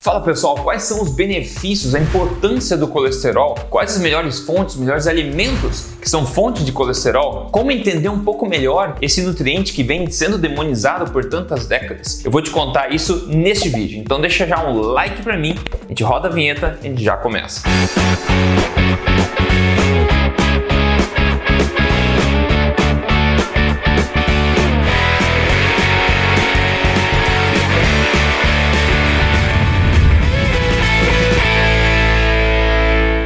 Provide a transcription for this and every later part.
Fala pessoal, quais são os benefícios, a importância do colesterol? Quais as melhores fontes, os melhores alimentos que são fontes de colesterol? Como entender um pouco melhor esse nutriente que vem sendo demonizado por tantas décadas? Eu vou te contar isso neste vídeo, então deixa já um like para mim, a gente roda a vinheta e já começa.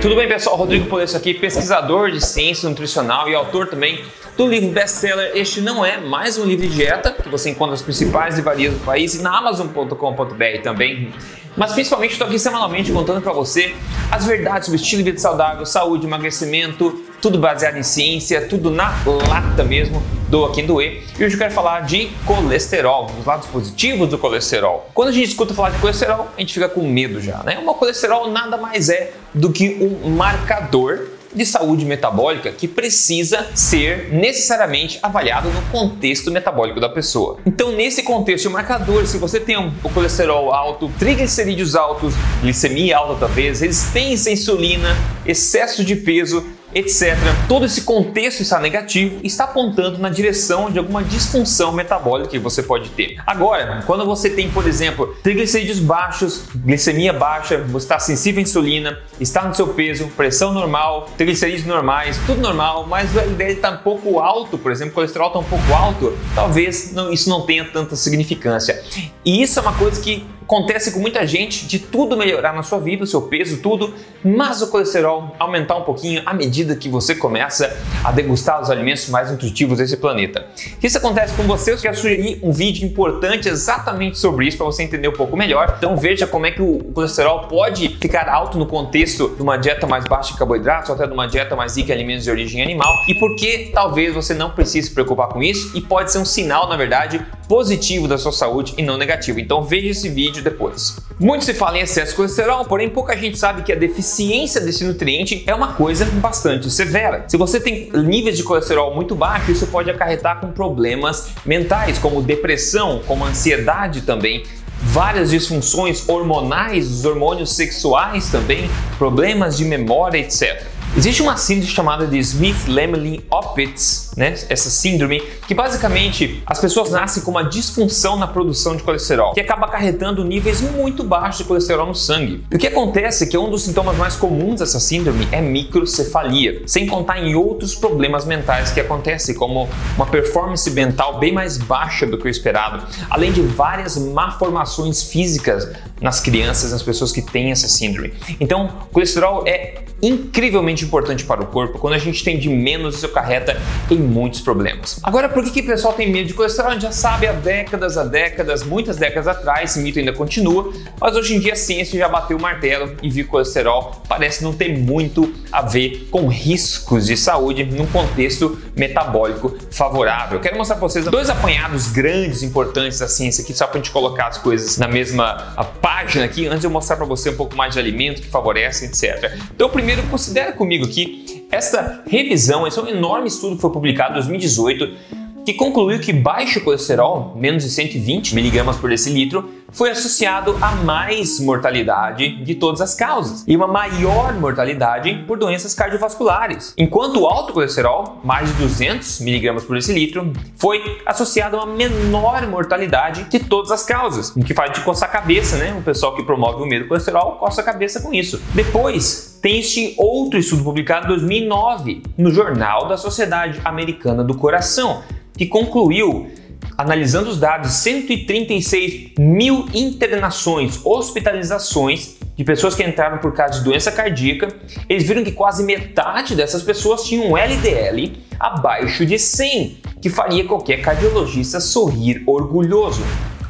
Tudo bem, pessoal? Rodrigo Polesso aqui, pesquisador de ciência nutricional e autor também do livro best-seller Este Não É, mais um livro de dieta, que você encontra nas principais livrarias do país e na Amazon.com.br também. Mas principalmente estou aqui semanalmente contando para você as verdades sobre estilo de vida saudável, saúde, emagrecimento, tudo baseado em ciência, tudo na lata mesmo do Aqui do E. Hoje eu quero falar de colesterol, os lados positivos do colesterol. Quando a gente escuta falar de colesterol, a gente fica com medo já, né? O colesterol nada mais é do que um marcador de saúde metabólica que precisa ser necessariamente avaliado no contexto metabólico da pessoa. Então, nesse contexto, o marcador, se você tem o colesterol alto, triglicerídeos altos, glicemia alta talvez, resistência à insulina, excesso de peso, etc. Todo esse contexto está negativo e está apontando na direção de alguma disfunção metabólica que você pode ter. Agora, quando você tem, por exemplo, triglicerídeos baixos, glicemia baixa, você está sensível à insulina, está no seu peso, pressão normal, triglicerídeos normais, tudo normal, mas o LDL está um pouco alto, por exemplo, o colesterol está um pouco alto, talvez não, isso não tenha tanta significância. E isso é uma coisa que Acontece com muita gente de tudo melhorar na sua vida, o seu peso, tudo, mas o colesterol aumentar um pouquinho à medida que você começa a degustar os alimentos mais nutritivos desse planeta. Isso acontece com você, eu quero sugerir um vídeo importante exatamente sobre isso para você entender um pouco melhor. Então veja como é que o colesterol pode ficar alto no contexto de uma dieta mais baixa em carboidratos ou até de uma dieta mais rica em alimentos de origem animal e por que talvez você não precise se preocupar com isso e pode ser um sinal, na verdade, positivo da sua saúde e não negativo. Então veja esse vídeo depois. Muito se fala em excesso de colesterol, porém pouca gente sabe que a deficiência desse nutriente é uma coisa bastante severa. Se você tem níveis de colesterol muito baixos, isso pode acarretar com problemas mentais, como depressão, como ansiedade também, várias disfunções hormonais, os hormônios sexuais também, problemas de memória, etc. Existe uma síndrome chamada de Smith-Lemlin-Opitz, né? Essa síndrome que basicamente as pessoas nascem com uma disfunção na produção de colesterol, que acaba acarretando níveis muito baixos de colesterol no sangue. E o que acontece é que um dos sintomas mais comuns dessa síndrome é microcefalia, sem contar em outros problemas mentais que acontecem, como uma performance mental bem mais baixa do que o esperado, além de várias malformações físicas nas crianças, nas pessoas que têm essa síndrome. Então, colesterol é incrivelmente importante para o corpo. Quando a gente tem de menos, isso acarreta em muitos problemas. Agora, por que, que o pessoal tem medo de colesterol? A gente já sabe há décadas, há décadas, muitas décadas atrás, esse mito ainda continua, mas hoje em dia a ciência já bateu o martelo e viu que o colesterol parece não ter muito a ver com riscos de saúde num contexto metabólico favorável. Quero mostrar para vocês dois apanhados grandes, importantes da ciência aqui, só para a gente colocar as coisas na mesma página aqui, antes de eu mostrar para você um pouco mais de alimentos que favorecem, etc. Então, primeiro considera comigo aqui essa revisão, esse é um enorme estudo que foi publicado em 2018 que concluiu que baixo colesterol, menos de 120 mg por decilitro, foi associado a mais mortalidade de todas as causas e uma maior mortalidade por doenças cardiovasculares, enquanto o alto colesterol, mais de 200 mg por decilitro, foi associado a uma menor mortalidade de todas as causas, o que faz de coçar a cabeça, né? O pessoal que promove o medo do colesterol coça a cabeça com isso. Depois, tem este outro estudo publicado em 2009 no Jornal da Sociedade Americana do Coração, que concluiu, analisando os dados, 136 mil internações, hospitalizações de pessoas que entraram por causa de doença cardíaca, eles viram que quase metade dessas pessoas tinham um LDL abaixo de 100, que faria qualquer cardiologista sorrir orgulhoso.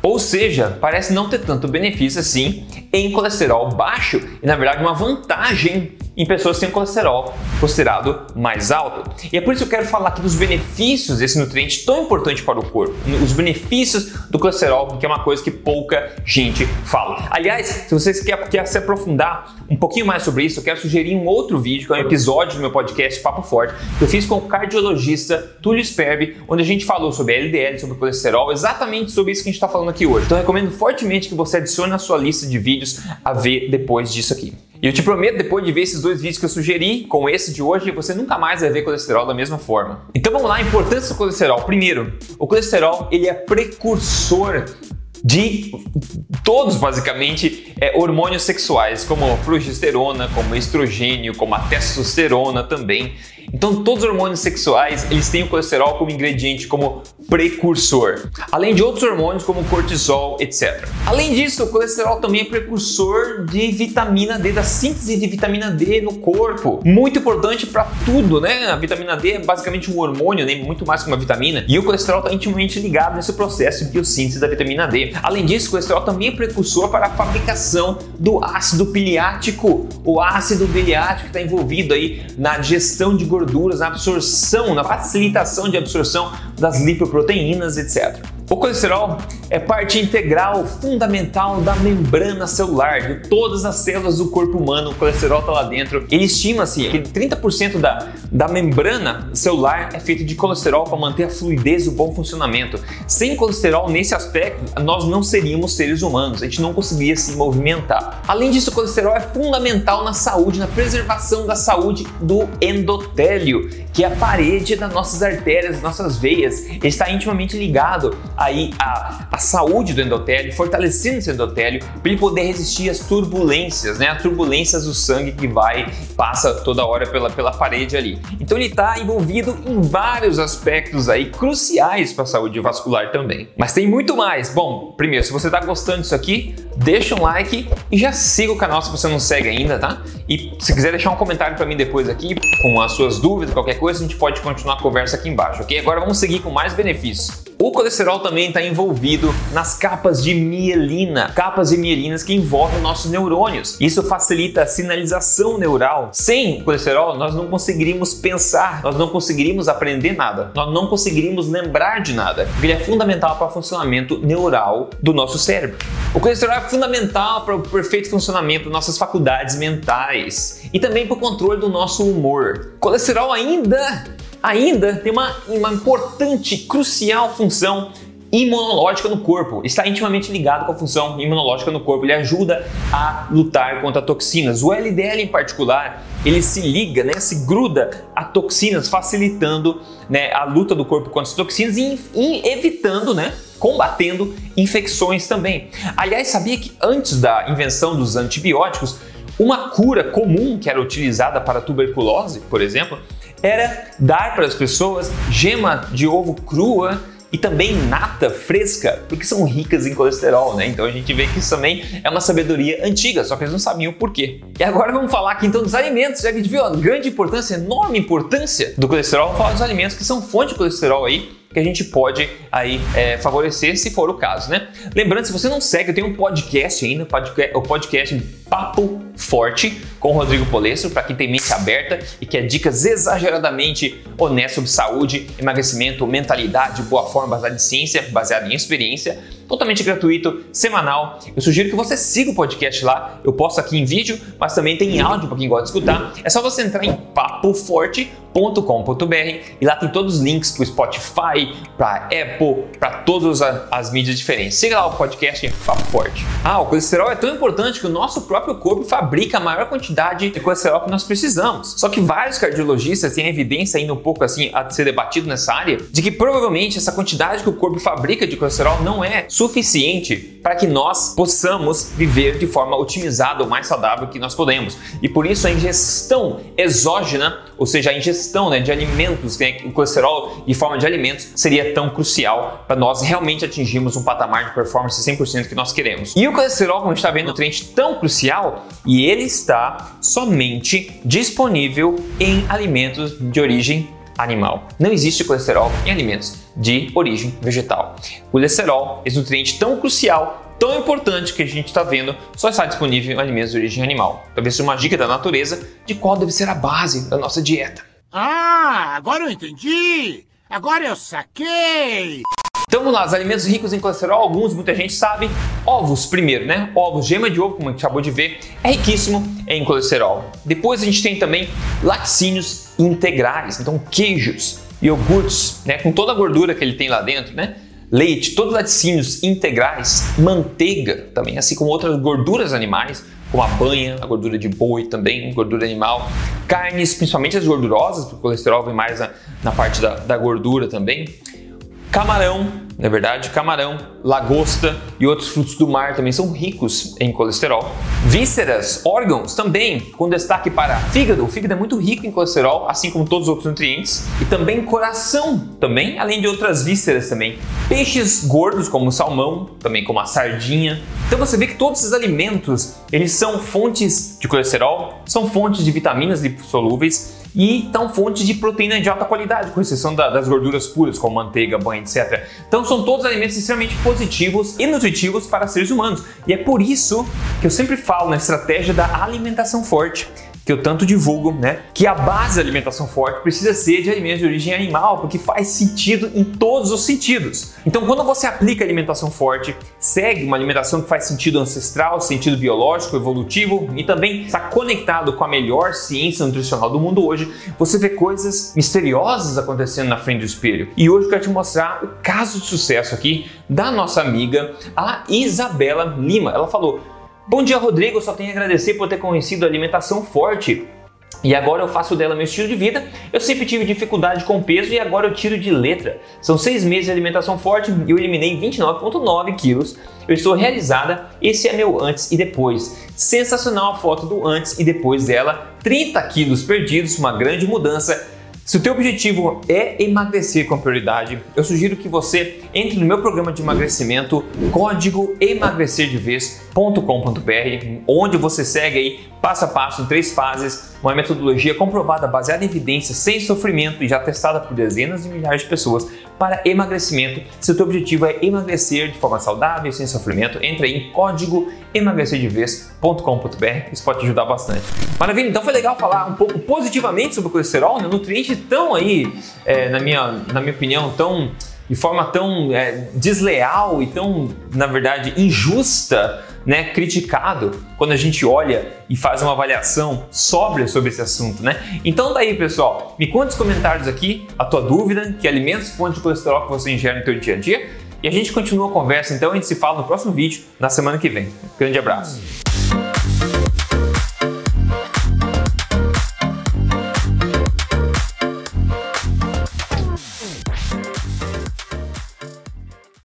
Ou seja, parece não ter tanto benefício assim em colesterol baixo e, na verdade, uma vantagem em pessoas que têm colesterol considerado mais alto. E é por isso que eu quero falar aqui dos benefícios desse nutriente tão importante para o corpo, os benefícios do colesterol, que é uma coisa que pouca gente fala. Aliás, se vocês querem, querem se aprofundar um pouquinho mais sobre isso, eu quero sugerir um outro vídeo, que é um episódio do meu podcast Papo Forte, que eu fiz com o cardiologista Túlio Sperbi, onde a gente falou sobre LDL, sobre colesterol, exatamente sobre isso que a gente está falando aqui hoje. Então recomendo fortemente que você adicione na sua lista de vídeos a ver depois disso aqui. E eu te prometo, depois de ver esses dois vídeos que eu sugeri, com esse de hoje, você nunca mais vai ver colesterol da mesma forma. Então vamos lá, a importância do colesterol. Primeiro, o colesterol ele é precursor de todos basicamente é, hormônios sexuais, como progesterona, como estrogênio, como a testosterona também. Então, todos os hormônios sexuais, eles têm o colesterol como ingrediente, como precursor. Além de outros hormônios como cortisol, etc. Além disso, o colesterol também é precursor de vitamina D, da síntese de vitamina D no corpo. Muito importante para tudo, né? A vitamina D é basicamente um hormônio, né? muito mais que uma vitamina. E o colesterol está intimamente ligado nesse processo de biossíntese da vitamina D. Além disso, o colesterol também é precursor para a fabricação do ácido piliático. O ácido piliático está envolvido aí na digestão de gorduras, na absorção, na facilitação de absorção das lipoproteínas, etc. O colesterol é parte integral, fundamental da membrana celular de todas as células do corpo humano. O colesterol está lá dentro. Ele estima-se que 30% da, da membrana celular é feito de colesterol para manter a fluidez e o bom funcionamento. Sem colesterol nesse aspecto, nós não seríamos seres humanos. A gente não conseguiria se movimentar. Além disso, o colesterol é fundamental na saúde, na preservação da saúde do endotélio, que é a parede das nossas artérias, das nossas veias. Está intimamente ligado aí a, a saúde do endotélio, fortalecendo esse endotélio para ele poder resistir às turbulências, né? As turbulências do sangue que vai passa toda hora pela, pela parede ali. Então ele está envolvido em vários aspectos aí cruciais para a saúde vascular também. Mas tem muito mais. Bom, primeiro, se você está gostando disso aqui, deixa um like e já siga o canal se você não segue ainda, tá? E se quiser deixar um comentário para mim depois aqui com as suas dúvidas, qualquer coisa, a gente pode continuar a conversa aqui embaixo, ok? Agora vamos seguir com mais benefícios. O colesterol também está envolvido nas capas de mielina, capas de mielinas que envolvem nossos neurônios. Isso facilita a sinalização neural. Sem colesterol, nós não conseguiríamos pensar, nós não conseguiríamos aprender nada, nós não conseguiríamos lembrar de nada. Ele é fundamental para o funcionamento neural do nosso cérebro. O colesterol é fundamental para o perfeito funcionamento das nossas faculdades mentais e também para o controle do nosso humor. Colesterol ainda ainda tem uma, uma importante, crucial função imunológica no corpo. Está intimamente ligado com a função imunológica no corpo. Ele ajuda a lutar contra toxinas. O LDL em particular, ele se liga, né, se gruda a toxinas, facilitando né, a luta do corpo contra as toxinas e, e evitando, né, combatendo infecções também. Aliás, sabia que antes da invenção dos antibióticos, uma cura comum que era utilizada para tuberculose, por exemplo, era dar para as pessoas gema de ovo crua e também nata fresca, porque são ricas em colesterol, né? Então a gente vê que isso também é uma sabedoria antiga, só que eles não sabiam o porquê. E agora vamos falar aqui então dos alimentos, já que a gente viu a grande importância, enorme importância do colesterol, vamos falar dos alimentos que são fonte de colesterol aí, que a gente pode aí é, favorecer se for o caso, né? Lembrando, se você não segue, eu tenho um podcast ainda, o podcast Papo Forte com Rodrigo Polesso, para quem tem mente aberta e quer dicas exageradamente honestas sobre saúde, emagrecimento, mentalidade, boa forma, baseada em ciência, baseada em experiência totalmente gratuito, semanal. Eu sugiro que você siga o podcast lá. Eu posto aqui em vídeo, mas também tem em áudio para quem gosta de escutar. É só você entrar em papoforte.com.br e lá tem todos os links para o Spotify, para Apple, para todas as mídias diferentes. Siga lá o podcast Papo Forte. Ah, o colesterol é tão importante que o nosso próprio corpo fabrica a maior quantidade de colesterol que nós precisamos. Só que vários cardiologistas têm evidência ainda um pouco assim a ser debatido nessa área de que provavelmente essa quantidade que o corpo fabrica de colesterol não é suficiente para que nós possamos viver de forma otimizada, o mais saudável que nós podemos. E por isso a ingestão exógena, ou seja, a ingestão né, de alimentos, né, o colesterol de forma de alimentos, seria tão crucial para nós realmente atingirmos um patamar de performance 100% que nós queremos. E o colesterol, como a gente está vendo, é um nutriente tão crucial e ele está somente disponível em alimentos de origem animal. Não existe colesterol em alimentos de origem vegetal. O colesterol, esse nutriente tão crucial, tão importante que a gente está vendo só está disponível em alimentos de origem animal. Talvez seja uma dica da natureza de qual deve ser a base da nossa dieta. Ah, agora eu entendi! Agora eu saquei! Então vamos lá, os alimentos ricos em colesterol, alguns muita gente sabe. Ovos primeiro, né? Ovos, gema de ovo, como a gente acabou de ver, é riquíssimo em colesterol. Depois a gente tem também laticínios integrais, então queijos, iogurtes, né, com toda a gordura que ele tem lá dentro, né? Leite, todos os laticínios integrais, manteiga também, assim como outras gorduras animais, como a banha, a gordura de boi também, gordura animal, carnes, principalmente as gordurosas, porque o colesterol vem mais na, na parte da, da gordura também Camarão, na é verdade, camarão, lagosta e outros frutos do mar também são ricos em colesterol. Vísceras, órgãos também, com destaque para fígado. O fígado é muito rico em colesterol, assim como todos os outros nutrientes. E também coração, também, além de outras vísceras também. Peixes gordos como o salmão, também como a sardinha. Então você vê que todos esses alimentos, eles são fontes de colesterol, são fontes de vitaminas lipossolúveis e são fontes de proteína de alta qualidade, com exceção da, das gorduras puras, como manteiga, banha, etc. Então são todos alimentos extremamente positivos e nutritivos para seres humanos. E é por isso que eu sempre falo na estratégia da alimentação forte que eu tanto divulgo, né? Que a base da alimentação forte precisa ser de alimentos de origem animal, porque faz sentido em todos os sentidos. Então, quando você aplica alimentação forte, segue uma alimentação que faz sentido ancestral, sentido biológico, evolutivo e também está conectado com a melhor ciência nutricional do mundo hoje, você vê coisas misteriosas acontecendo na frente do espelho. E hoje eu quero te mostrar o caso de sucesso aqui da nossa amiga, a Isabela Lima. Ela falou: Bom dia, Rodrigo. Só tenho a agradecer por ter conhecido a alimentação forte. E agora eu faço dela meu estilo de vida. Eu sempre tive dificuldade com peso e agora eu tiro de letra. São seis meses de alimentação forte e eu eliminei 29,9 quilos. Eu estou realizada. Esse é meu antes e depois. Sensacional a foto do antes e depois dela. 30 quilos perdidos, uma grande mudança. Se o teu objetivo é emagrecer com prioridade, eu sugiro que você entre no meu programa de emagrecimento código emagrecerdevez.com.br, onde você segue aí passo a passo em três fases, uma metodologia comprovada, baseada em evidências, sem sofrimento e já testada por dezenas de milhares de pessoas para emagrecimento. Se o teu objetivo é emagrecer de forma saudável e sem sofrimento, entre aí em código emagrecerdevez.com.br, isso pode te ajudar bastante. Maravilha, então foi legal falar um pouco positivamente sobre o colesterol, né? nutriente tão aí, é, na, minha, na minha opinião, tão de forma tão é, desleal e tão, na verdade, injusta né, criticado quando a gente olha e faz uma avaliação sóbria sobre esse assunto, né? Então daí, pessoal, me conta nos comentários aqui a tua dúvida, que alimentos fonte de colesterol que você ingere no teu dia a dia, e a gente continua a conversa, então a gente se fala no próximo vídeo na semana que vem. Grande abraço.